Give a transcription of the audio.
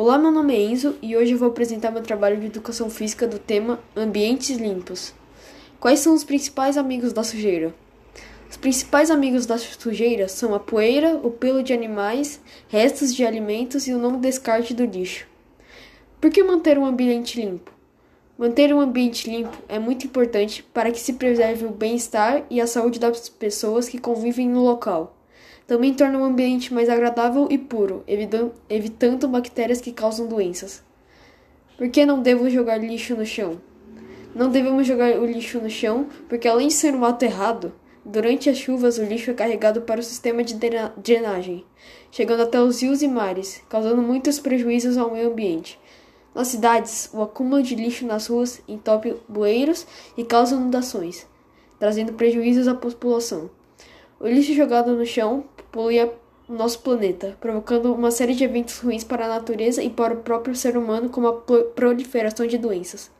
Olá, meu nome é Enzo e hoje eu vou apresentar meu trabalho de educação física do tema Ambientes Limpos. Quais são os principais amigos da sujeira? Os principais amigos da sujeira são a poeira, o pelo de animais, restos de alimentos e o não descarte do lixo. Por que manter um ambiente limpo? Manter um ambiente limpo é muito importante para que se preserve o bem-estar e a saúde das pessoas que convivem no local. Também torna o ambiente mais agradável e puro, evitando bactérias que causam doenças. Por que não devo jogar lixo no chão? Não devemos jogar o lixo no chão porque, além de ser um ato errado, durante as chuvas o lixo é carregado para o sistema de drenagem, chegando até os rios e mares, causando muitos prejuízos ao meio ambiente. Nas cidades, o acúmulo de lixo nas ruas entope bueiros e causa inundações, trazendo prejuízos à população. O lixo jogado no chão polui o nosso planeta, provocando uma série de eventos ruins para a natureza e para o próprio ser humano, como a proliferação de doenças.